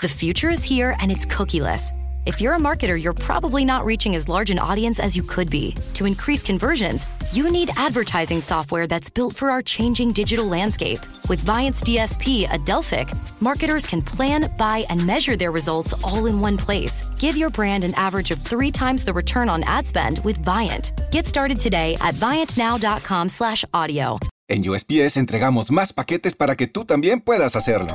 The future is here and it's cookieless. If you're a marketer, you're probably not reaching as large an audience as you could be. To increase conversions, you need advertising software that's built for our changing digital landscape. With Viant's DSP, Adelphic, marketers can plan, buy, and measure their results all in one place. Give your brand an average of three times the return on ad spend with Viant. Get started today at viantnow.com/audio. En USPS entregamos más paquetes para que tú también puedas hacerlo.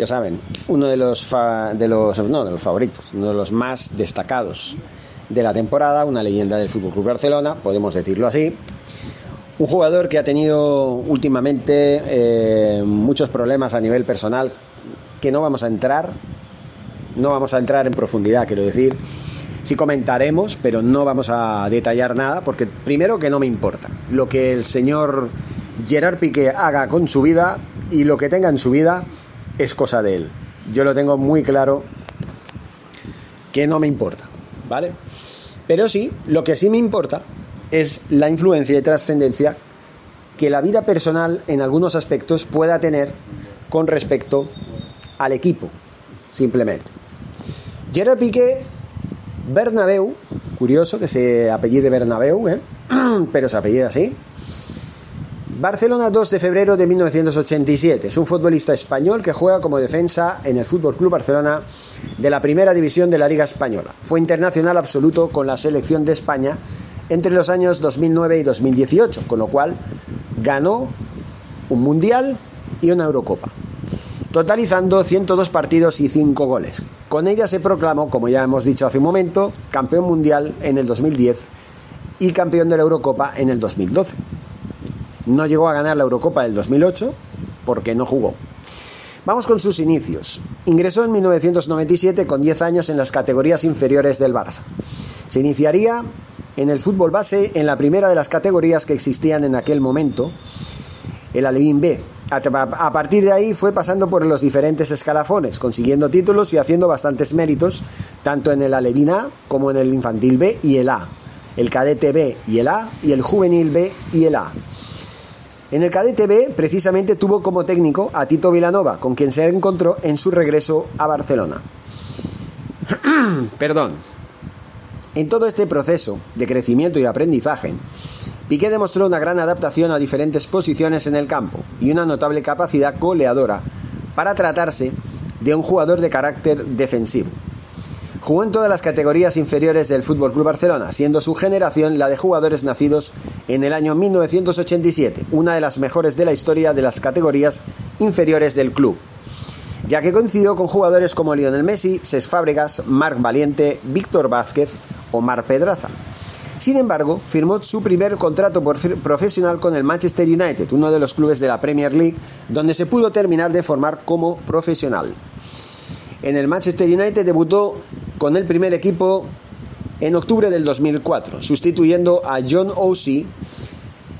Ya saben, uno de los, de los, no, de los favoritos, uno de los más destacados de la temporada, una leyenda del Fútbol Club Barcelona, podemos decirlo así. Un jugador que ha tenido últimamente eh, muchos problemas a nivel personal que no vamos a entrar, no vamos a entrar en profundidad, quiero decir. Sí comentaremos, pero no vamos a detallar nada, porque primero que no me importa. Lo que el señor Gerard Piqué haga con su vida y lo que tenga en su vida es cosa de él. Yo lo tengo muy claro que no me importa, ¿vale? Pero sí, lo que sí me importa es la influencia y trascendencia que la vida personal en algunos aspectos pueda tener con respecto al equipo, simplemente. Gerard Piqué, Bernabeu, curioso que se apellide Bernabeu, ¿eh? pero se apellida así, Barcelona 2 de febrero de 1987. Es un futbolista español que juega como defensa en el Fútbol Club Barcelona de la Primera División de la Liga Española. Fue internacional absoluto con la selección de España entre los años 2009 y 2018, con lo cual ganó un Mundial y una Eurocopa, totalizando 102 partidos y 5 goles. Con ella se proclamó, como ya hemos dicho hace un momento, campeón mundial en el 2010 y campeón de la Eurocopa en el 2012. No llegó a ganar la Eurocopa del 2008 porque no jugó. Vamos con sus inicios. Ingresó en 1997 con 10 años en las categorías inferiores del Barça. Se iniciaría en el fútbol base en la primera de las categorías que existían en aquel momento, el Alevín B. A partir de ahí fue pasando por los diferentes escalafones, consiguiendo títulos y haciendo bastantes méritos, tanto en el Alevín A como en el Infantil B y el A, el Cadete B y el A y el Juvenil B y el A. En el cadete B, precisamente tuvo como técnico a Tito Vilanova, con quien se encontró en su regreso a Barcelona. Perdón. En todo este proceso de crecimiento y aprendizaje, Piqué demostró una gran adaptación a diferentes posiciones en el campo y una notable capacidad goleadora para tratarse de un jugador de carácter defensivo. Jugó en todas las categorías inferiores del Fútbol Club Barcelona, siendo su generación la de jugadores nacidos en el año 1987, una de las mejores de la historia de las categorías inferiores del club, ya que coincidió con jugadores como Lionel Messi, Cesc Fábregas, Marc Valiente, Víctor Vázquez o Mar Pedraza. Sin embargo, firmó su primer contrato profesional con el Manchester United, uno de los clubes de la Premier League, donde se pudo terminar de formar como profesional. En el Manchester United debutó con el primer equipo en octubre del 2004, sustituyendo a John O'Sea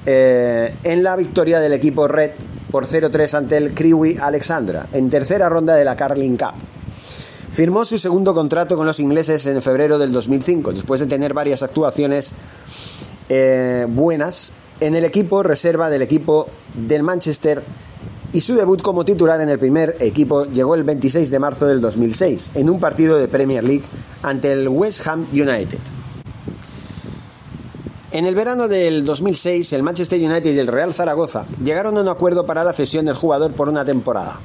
eh, en la victoria del equipo Red por 0-3 ante el Crewe Alexandra, en tercera ronda de la Carling Cup. Firmó su segundo contrato con los ingleses en febrero del 2005, después de tener varias actuaciones eh, buenas en el equipo reserva del equipo del Manchester y su debut como titular en el primer equipo llegó el 26 de marzo del 2006, en un partido de Premier League ante el West Ham United. En el verano del 2006, el Manchester United y el Real Zaragoza llegaron a un acuerdo para la cesión del jugador por una temporada.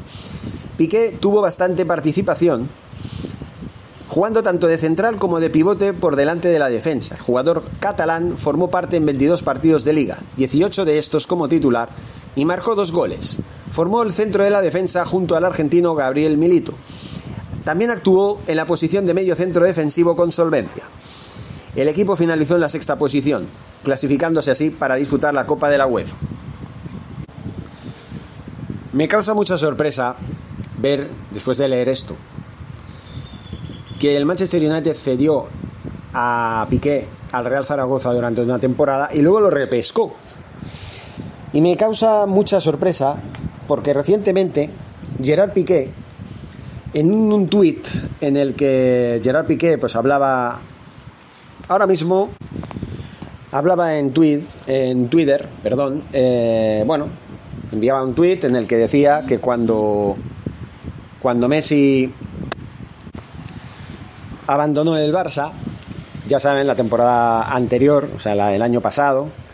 Piqué tuvo bastante participación, jugando tanto de central como de pivote por delante de la defensa. El jugador catalán formó parte en 22 partidos de liga, 18 de estos como titular, y marcó dos goles. Formó el centro de la defensa junto al argentino Gabriel Milito. También actuó en la posición de medio centro defensivo con solvencia. El equipo finalizó en la sexta posición, clasificándose así para disputar la Copa de la UEFA. Me causa mucha sorpresa ver, después de leer esto, que el Manchester United cedió a Piqué al Real Zaragoza durante una temporada y luego lo repescó. Y me causa mucha sorpresa porque recientemente Gerard Piqué, en un, tuit en el que Gerard Piqué pues hablaba ahora mismo hablaba en tweet en Twitter perdón eh, bueno enviaba un tuit en el que decía que cuando cuando Messi abandonó el Barça ya saben la temporada anterior o sea el año pasado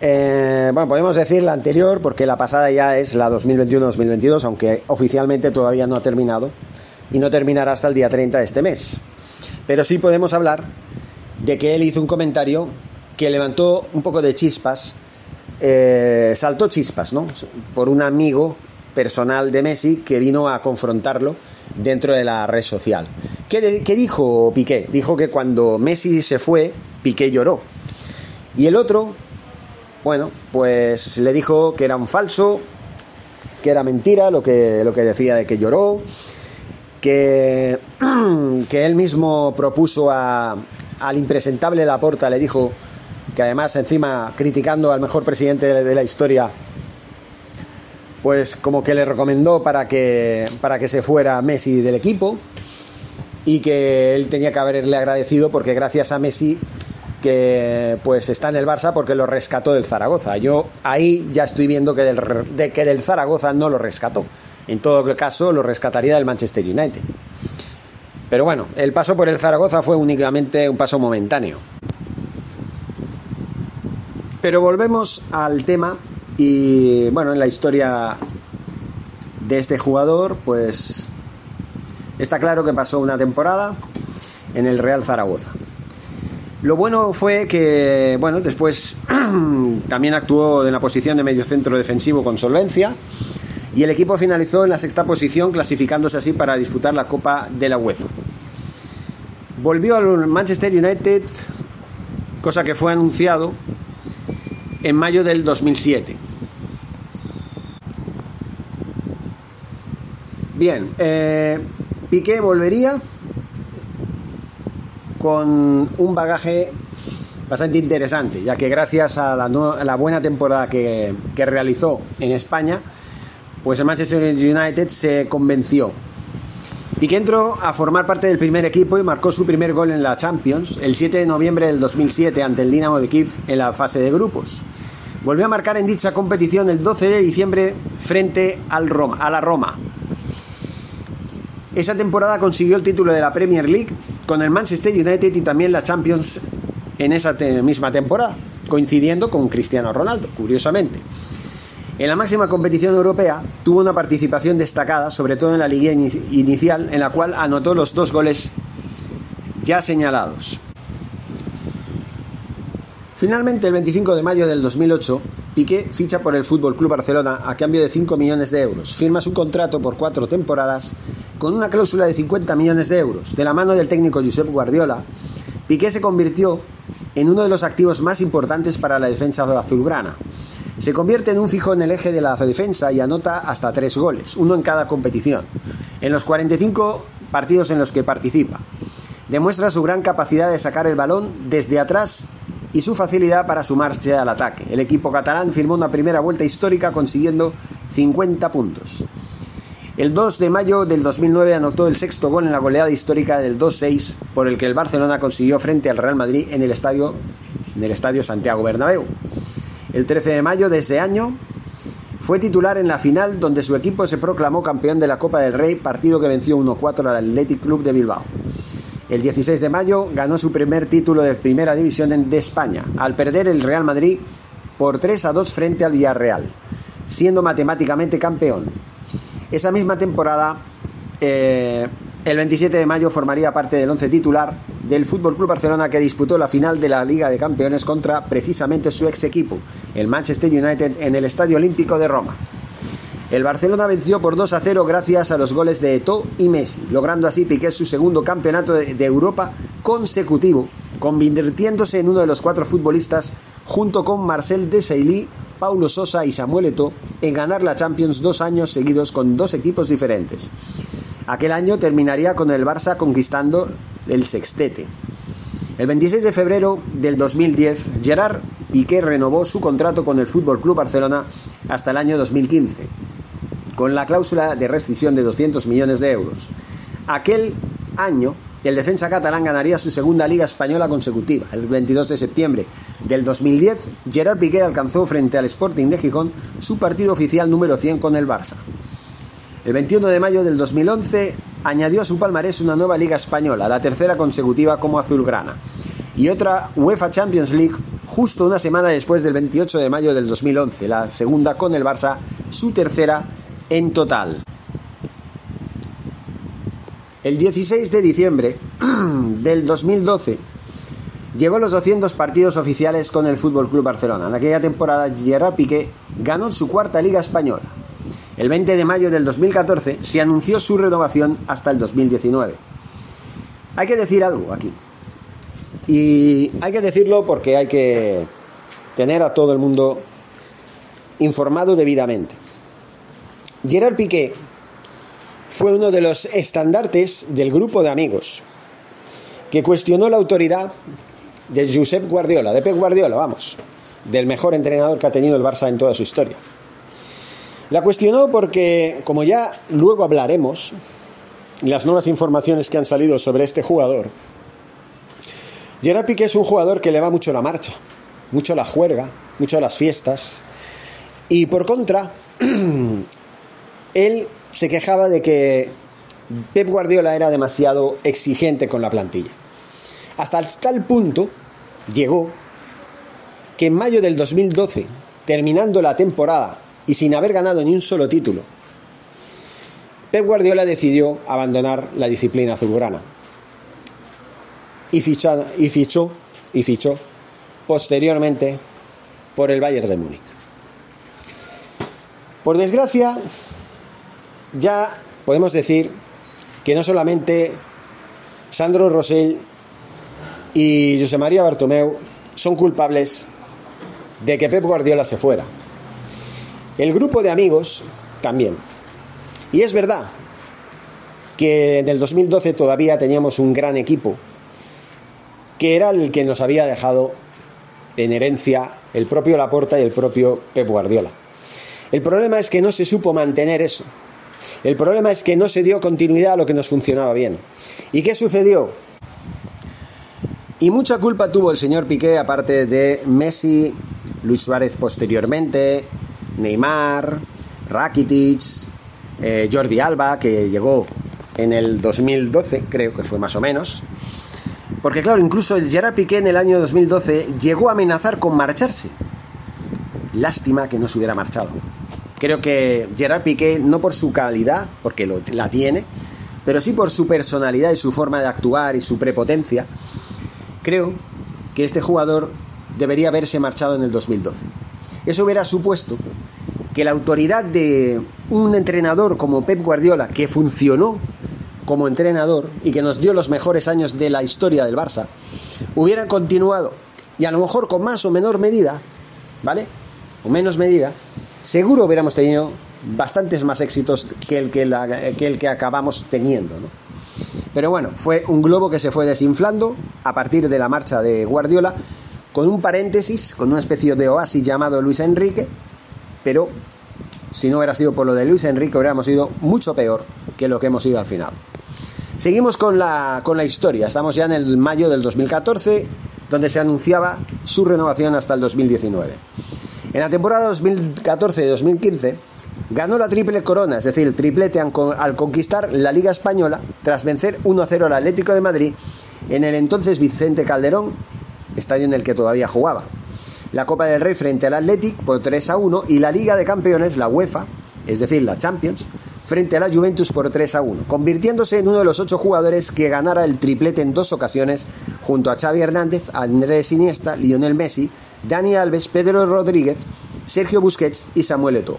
eh, bueno, podemos decir la anterior porque la pasada ya es la 2021-2022, aunque oficialmente todavía no ha terminado y no terminará hasta el día 30 de este mes. Pero sí podemos hablar de que él hizo un comentario que levantó un poco de chispas, eh, saltó chispas, ¿no? Por un amigo personal de Messi que vino a confrontarlo dentro de la red social. ¿Qué, ¿Qué, dijo Piqué? Dijo que cuando Messi se fue, Piqué lloró. Y el otro bueno, pues le dijo que era un falso, que era mentira lo que, lo que decía de que lloró, que, que él mismo propuso a, al impresentable Laporta, le dijo que además encima criticando al mejor presidente de, la historia, pues como que le recomendó para que, para que se fuera Messi del equipo y que él tenía que haberle agradecido porque gracias a Messi que pues está en el Barça porque lo rescató del Zaragoza. Yo ahí ya estoy viendo que del, de que del Zaragoza no lo rescató. En todo caso, lo rescataría del Manchester United. Pero bueno, el paso por el Zaragoza fue únicamente un paso momentáneo. Pero volvemos al tema y bueno, en la historia de este jugador, pues está claro que pasó una temporada en el Real Zaragoza. Lo bueno fue que, bueno, después también actuó en la posición de medio centro defensivo con solvencia y el equipo finalizó en la sexta posición clasificándose así para disputar la Copa de la UEFA. Volvió al Manchester United, cosa que fue anunciado en mayo del 2007. Bien, eh, Piqué volvería con un bagaje bastante interesante, ya que gracias a la, buena temporada que, realizó en España, pues el Manchester United se convenció y que entró a formar parte del primer equipo y marcó su primer gol en la Champions el 7 de noviembre del 2007 ante el Dinamo de Kiev en la fase de grupos. Volvió a marcar en dicha competición el 12 de diciembre frente al Roma, a la Roma. Esa temporada consiguió el título de la Premier League con el Manchester United y también la Champions en esa misma temporada, coincidiendo con Cristiano Ronaldo, curiosamente. En la máxima competición europea tuvo una participación destacada, sobre todo en la liga inicial, en la cual anotó los dos goles ya señalados. Finalmente, el 25 de mayo del 2008, Piqué ficha por el Fútbol Club Barcelona a cambio de 5 millones de euros. Firma su contrato por cuatro temporadas con una cláusula de 50 millones de euros. De la mano del técnico Josep Guardiola, Piqué se convirtió en uno de los activos más importantes para la defensa azulgrana. Se convierte en un fijo en el eje de la defensa y anota hasta tres goles, uno en cada competición, en los 45 partidos en los que participa. Demuestra su gran capacidad de sacar el balón desde atrás y su facilidad para sumarse al ataque. El equipo catalán firmó una primera vuelta histórica consiguiendo 50 puntos. El 2 de mayo del 2009 anotó el sexto gol en la goleada histórica del 2-6 por el que el Barcelona consiguió frente al Real Madrid en el estadio, Santiago Bernabéu. El 13 de mayo de ese año fue titular en la final donde su equipo se proclamó campeón de la Copa del Rey, partido que venció 1-4 al Athletic Club de Bilbao. El 16 de mayo ganó su primer título de Primera División de España, al perder el Real Madrid por 3 a 2 frente al Villarreal, siendo matemáticamente campeón. Esa misma temporada, eh, el 27 de mayo formaría parte del once titular del Fútbol Club Barcelona que disputó la final de la Liga de Campeones contra precisamente su ex equipo, el Manchester United, en el Estadio Olímpico de Roma. El Barcelona venció por 2 a 0 gracias a los goles de Eto'o y Messi, logrando así Piqué su segundo campeonato de, Europa consecutivo, convirtiéndose en uno de los cuatro futbolistas junto con Marcel Desailly, Paulo Sosa y Samuel Eto'o en ganar la Champions dos años seguidos con dos equipos diferentes. Aquel año terminaría con el Barça conquistando el sextete. El 26 de febrero del 2010, Gerard Piqué renovó su contrato con el Fútbol Club Barcelona hasta el año 2015, con la cláusula de rescisión de 200 millones de euros. Aquel año, el defensa catalán ganaría su segunda Liga Española consecutiva. El 22 de septiembre del 2010, Gerard Piqué alcanzó frente al Sporting de Gijón su partido oficial número 100 con el Barça. El 21 de mayo del 2011 añadió a su palmarés una nueva Liga Española, la tercera consecutiva como azulgrana, y otra UEFA Champions League justo una semana después del 28 de mayo del 2011, la segunda con el Barça, su tercera en total. El 16 de diciembre del 2012 llegó a los 200 partidos oficiales con el Fútbol Club Barcelona. En aquella temporada Gerard Piqué ganó su cuarta Liga Española. El 20 de mayo del 2014 se anunció su renovación hasta el 2019. Hay que decir algo aquí. Y hay que decirlo porque hay que tener a todo el mundo informado debidamente. Gerard Piqué fue uno de los estandartes del grupo de amigos que cuestionó la autoridad de Josep Guardiola, de Pep Guardiola, vamos, del mejor entrenador que ha tenido el Barça en toda su historia. La cuestionó porque, como ya luego hablaremos, las nuevas informaciones que han salido sobre este jugador, Gerard Piqué es un jugador que le va mucho la marcha, mucho la juerga, mucho las fiestas, y por contra, él se quejaba de que Pep Guardiola era demasiado exigente con la plantilla. Hasta tal punto llegó que en mayo del 2012, terminando la temporada y sin haber ganado ni un solo título, Pep Guardiola decidió abandonar la disciplina azulgrana y, fichó, y fichó y fichó posteriormente por el Bayern de Múnich. Por desgracia, ya podemos decir que no solamente Sandro Rosell y José María Bartomeu son culpables de que Pep Guardiola se fuera. El grupo de amigos también. Y es verdad que en el 2012 todavía teníamos un gran equipo, que era el que nos había dejado en herencia el propio Laporta y el propio Pep Guardiola. El problema es que no se supo mantener eso. El problema es que no se dio continuidad a lo que nos funcionaba bien. ¿Y qué sucedió? Y mucha culpa tuvo el señor Piqué, aparte de Messi, Luis Suárez posteriormente, Neymar, Rakitic, eh, Jordi Alba, que llegó en el 2012, creo que fue más o menos. Porque claro, incluso Gerard Piqué en el año 2012 llegó a amenazar con marcharse. Lástima que no se hubiera marchado. Creo que Gerard Piqué, no por su calidad, porque la tiene, pero sí por su personalidad y su forma de actuar y su prepotencia, creo que este jugador debería haberse marchado en el 2012. Eso hubiera supuesto que la autoridad de un entrenador como Pep Guardiola, que funcionó como entrenador y que nos dio los mejores años de la historia del Barça, hubiera continuado y a lo mejor con más o menor medida, ¿vale? O menos medida, seguro hubiéramos tenido bastantes más éxitos que el que, acabamos teniendo. ¿no? Pero bueno, fue un globo que se fue desinflando a partir de la marcha de Guardiola, con un paréntesis, con una especie de oasis llamado Luis Enrique, pero si no hubiera sido por lo de Luis Enrique hubiéramos ido mucho peor que lo que hemos ido al final. Seguimos con la, con la historia, estamos ya en el mayo del 2014, donde se anunciaba su renovación hasta el 2019. En la temporada 2014-2015 ganó la triple corona, es decir, triplete al conquistar la Liga Española tras vencer 1-0 al Atlético de Madrid en el entonces Vicente Calderón, estadio en el que todavía jugaba. La Copa del Rey frente al Athletic por 3 1 y la Liga de Campeones, la UEFA, es decir, la Champions, frente a la Juventus por 3 a 1, convirtiéndose en uno de los ocho jugadores que ganara el triplete en dos ocasiones junto a Xavi Hernández, Andrés Iniesta, Lionel Messi, Dani Alves, Pedro Rodríguez, Sergio Busquets y Samuel Eto'o.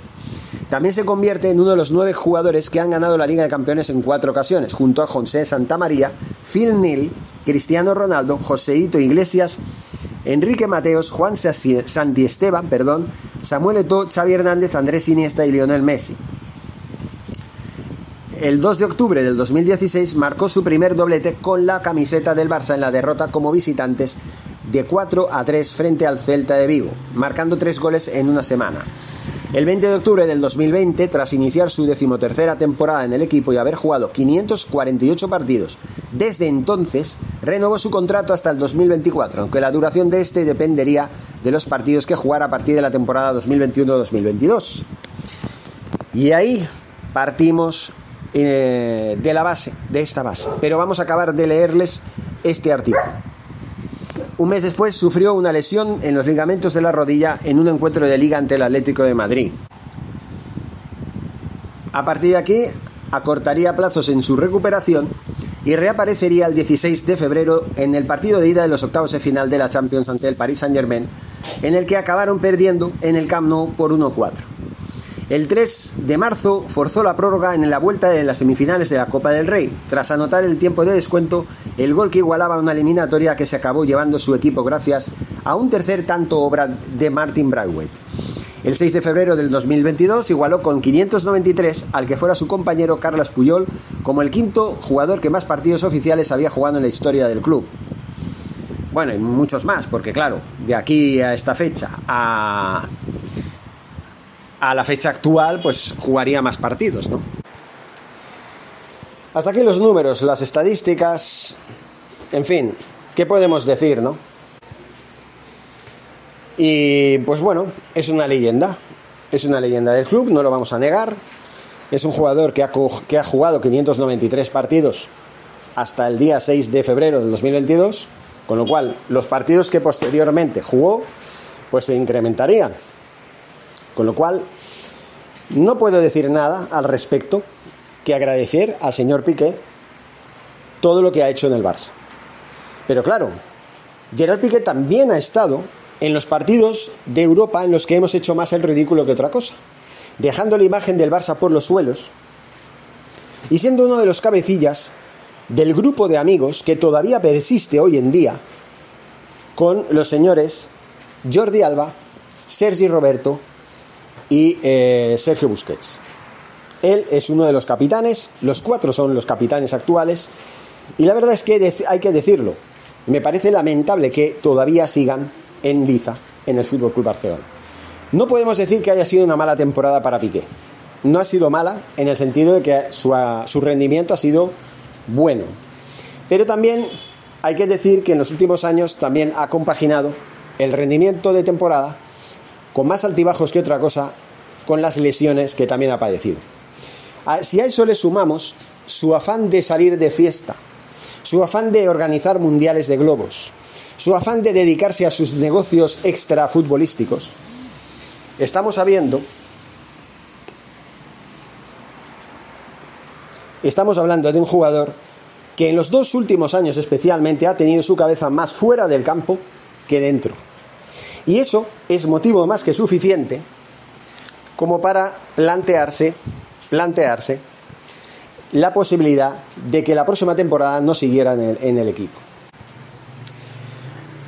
También se convierte en uno de los nueve jugadores que han ganado la Liga de Campeones en cuatro ocasiones, junto a José Santamaría, Phil Neal, Cristiano Ronaldo, Joseito Iglesias, Enrique Mateos, Juan Santi Esteban, perdón, Samuel Eto'o, Xavi Hernández, Andrés Iniesta y Lionel Messi. El 2 de octubre del 2016 marcó su primer doblete con la camiseta del Barça en la derrota como visitantes de 4 a 3 frente al Celta de Vigo, marcando tres goles en una semana. El 20 de octubre del 2020, tras iniciar su decimotercera temporada en el equipo y haber jugado 548 partidos desde entonces, renovó su contrato hasta el 2024, aunque la duración de este dependería de los partidos que jugara a partir de la temporada 2021-2022. Y ahí partimos eh, de la base, de esta base. Pero vamos a acabar de leerles este artículo. Un mes después sufrió una lesión en los ligamentos de la rodilla en un encuentro de liga ante el Atlético de Madrid. A partir de aquí acortaría plazos en su recuperación y reaparecería el 16 de febrero en el partido de ida de los octavos de final de la Champions ante el Paris Saint-Germain, en el que acabaron perdiendo en el Camp Nou por 1-4. El 3 de marzo forzó la prórroga en la vuelta de las semifinales de la Copa del Rey, tras anotar el tiempo de descuento el gol que igualaba una eliminatoria que se acabó llevando su equipo gracias a un tercer tanto obra de Martin Braithwaite. El 6 de febrero del 2022 igualó con 593 al que fuera su compañero Carlos Puyol como el quinto jugador que más partidos oficiales había jugado en la historia del club. Bueno, y muchos más, porque claro, de aquí a esta fecha a a la fecha actual, pues jugaría más partidos, ¿no? Hasta aquí los números, las estadísticas, en fin, ¿qué podemos decir, no? Y pues bueno, es una leyenda, es una leyenda del club, no lo vamos a negar. Es un jugador que ha, que ha jugado 593 partidos hasta el día 6 de febrero del 2022, con lo cual los partidos que posteriormente jugó, pues se incrementarían. Con lo cual, no puedo decir nada al respecto que agradecer al señor Piqué todo lo que ha hecho en el Barça. Pero claro, Gerard Piqué también ha estado en los partidos de Europa en los que hemos hecho más el ridículo que otra cosa, dejando la imagen del Barça por los suelos y siendo uno de los cabecillas del grupo de amigos que todavía persiste hoy en día con los señores Jordi Alba, Sergi Roberto y eh, Sergio Busquets. Él es uno de los capitanes, los cuatro son los capitanes actuales, y la verdad es que hay que decirlo, me parece lamentable que todavía sigan en liza en el Fútbol Club Barcelona. No podemos decir que haya sido una mala temporada para Piqué. No ha sido mala en el sentido de que su, su rendimiento ha sido bueno. Pero también hay que decir que en los últimos años también ha compaginado el rendimiento de temporada con más altibajos que otra cosa, con las lesiones que también ha padecido. Ah, si a eso le sumamos su afán de salir de fiesta, su afán de organizar mundiales de globos, su afán de dedicarse a sus negocios extra futbolísticos, estamos sabiendo, estamos hablando de un jugador que en los dos últimos años especialmente ha tenido su cabeza más fuera del campo que dentro. Y eso es motivo más que suficiente como para plantearse, plantearse la posibilidad de que la próxima temporada no siguiera en el, equipo.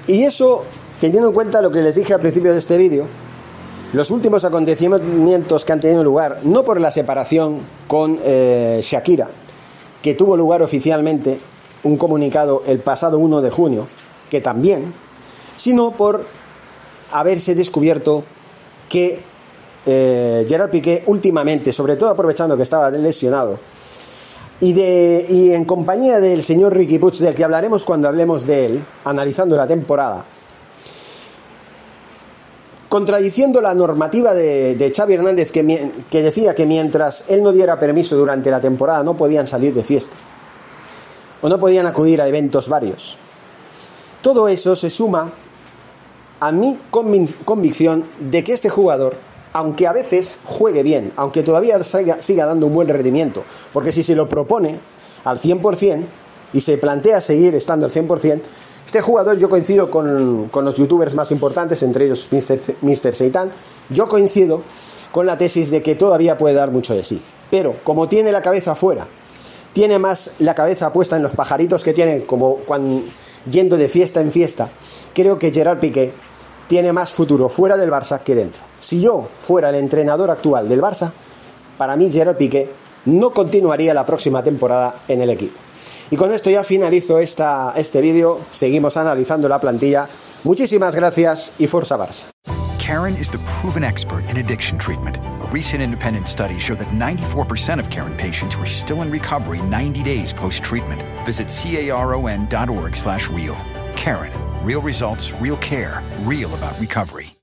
Y eso, teniendo en cuenta lo que les dije al principio de este vídeo, los últimos acontecimientos que han tenido lugar, no por la separación con eh, Shakira, que tuvo lugar oficialmente un comunicado el pasado 1 de junio, que también, sino por haberse descubierto que eh, Gerard Piqué últimamente, sobre todo aprovechando que estaba lesionado, y, de, y en compañía del señor Ricky Puig, del que hablaremos cuando hablemos de él, analizando la temporada, contradiciendo la normativa de, de Xavi Hernández que, que decía que mientras él no diera permiso durante la temporada no podían salir de fiesta o no podían acudir a eventos varios. Todo eso se suma a mi convicción de que este jugador, aunque a veces juegue bien, aunque todavía siga, dando un buen rendimiento, porque si se lo propone al 100% y se plantea seguir estando al 100%, este jugador yo coincido con, los youtubers más importantes, entre ellos Mr. Seitan, yo coincido con la tesis de que todavía puede dar mucho de sí. Pero como tiene la cabeza afuera, tiene más la cabeza puesta en los pajaritos que tiene, como cuando yendo de fiesta en fiesta, creo que Gerard Piqué tiene más futuro fuera del Barça que dentro. Si yo fuera el entrenador actual del Barça, para mí Gerard Piqué no continuaría la próxima temporada en el equipo. Y con esto ya finalizo esta, este vídeo. Seguimos analizando la plantilla. Muchísimas gracias y Forza Barça. Karen is the proven expert in addiction treatment. A recent independent study showed that 94% of Karen patients were still in recovery 90 days post-treatment. Visit caron.org slash real. Karen. Real results, real care, real about recovery.